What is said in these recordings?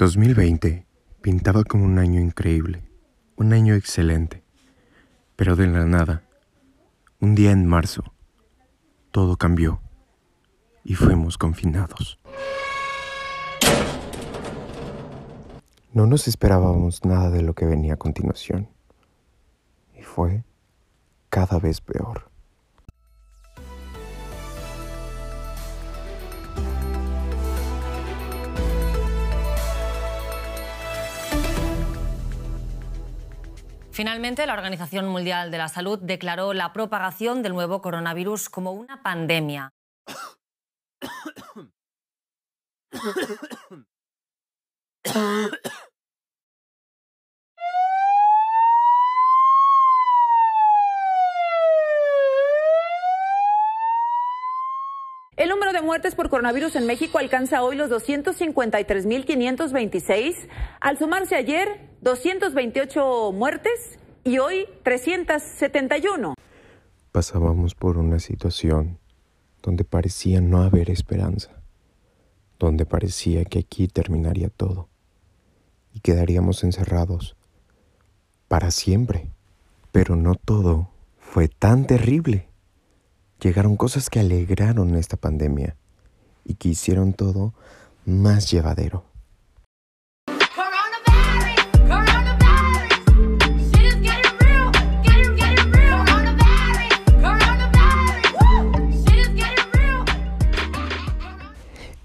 2020 pintaba como un año increíble, un año excelente, pero de la nada, un día en marzo, todo cambió y fuimos confinados. No nos esperábamos nada de lo que venía a continuación y fue cada vez peor. Finalmente, la Organización Mundial de la Salud declaró la propagación del nuevo coronavirus como una pandemia. De muertes por coronavirus en México alcanza hoy los 253.526, al sumarse ayer 228 muertes y hoy 371. Pasábamos por una situación donde parecía no haber esperanza, donde parecía que aquí terminaría todo y quedaríamos encerrados para siempre. Pero no todo fue tan terrible llegaron cosas que alegraron esta pandemia y que hicieron todo más llevadero.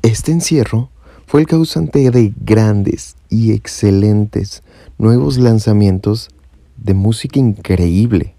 Este encierro fue el causante de grandes y excelentes nuevos lanzamientos de música increíble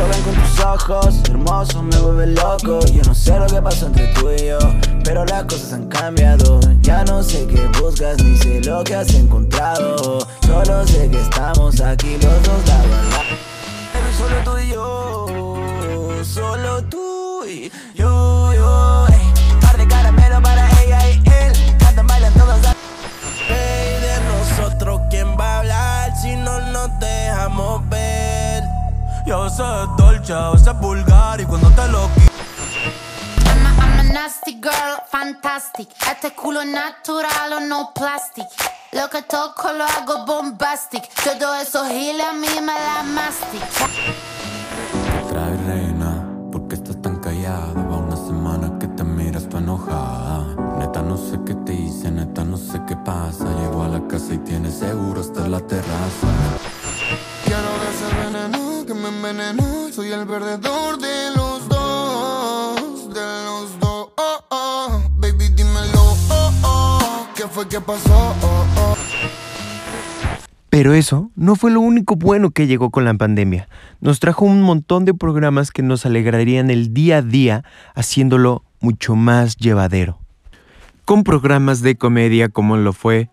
chocan con tus ojos, hermoso, me vuelve loco. Yo no sé lo que pasó entre tú y yo, pero las cosas han cambiado. Ya no sé qué buscas, ni sé lo que has encontrado. Solo sé que estamos aquí los dos la verdad. Solo tú y yo, solo tú y yo Yo sé dolce, a veces vulgar y cuando te lo I'm a, I'm a nasty girl, fantastic. Este culo natural o no plastic. Lo que toco lo hago bombastic. Todo eso gile a mí me la mastic. Trae reina, porque estás tan callada? Va una semana que te miras tu enojada. Neta no sé qué te hice, neta no sé qué pasa. Llego a la casa y tienes seguro hasta la terraza. Que me envenenó. Soy el perdedor de los dos, de los dos. Oh, oh. Baby, dímelo. Oh, oh. ¿Qué fue que pasó? Oh, oh. Pero eso no fue lo único bueno que llegó con la pandemia. Nos trajo un montón de programas que nos alegrarían el día a día, haciéndolo mucho más llevadero. Con programas de comedia como lo fue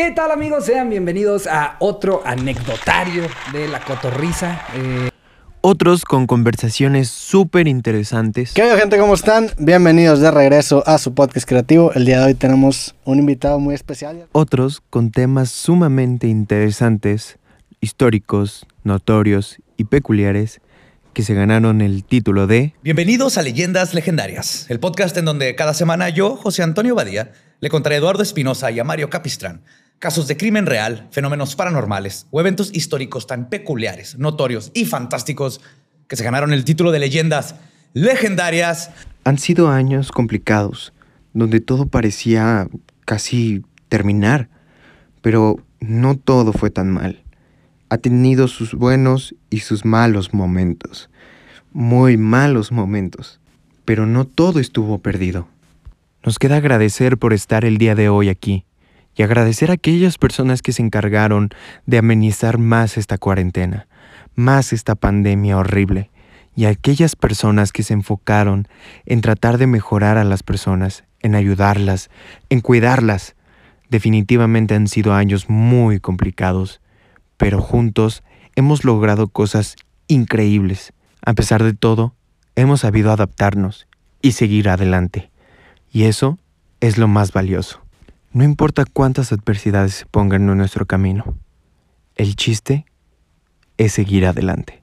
¿Qué tal amigos? Sean bienvenidos a otro anecdotario de la cotorriza. Eh, otros con conversaciones súper interesantes. ¿Qué onda gente? ¿Cómo están? Bienvenidos de regreso a su podcast creativo. El día de hoy tenemos un invitado muy especial. Otros con temas sumamente interesantes, históricos, notorios y peculiares que se ganaron el título de Bienvenidos a Leyendas Legendarias, el podcast en donde cada semana yo, José Antonio Badía, le contaré a Eduardo Espinosa y a Mario Capistrán casos de crimen real, fenómenos paranormales o eventos históricos tan peculiares, notorios y fantásticos que se ganaron el título de Leyendas Legendarias. Han sido años complicados, donde todo parecía casi terminar, pero no todo fue tan mal ha tenido sus buenos y sus malos momentos, muy malos momentos, pero no todo estuvo perdido. Nos queda agradecer por estar el día de hoy aquí y agradecer a aquellas personas que se encargaron de amenizar más esta cuarentena, más esta pandemia horrible, y a aquellas personas que se enfocaron en tratar de mejorar a las personas, en ayudarlas, en cuidarlas. Definitivamente han sido años muy complicados pero juntos hemos logrado cosas increíbles. A pesar de todo, hemos sabido adaptarnos y seguir adelante. Y eso es lo más valioso. No importa cuántas adversidades se pongan en nuestro camino, el chiste es seguir adelante.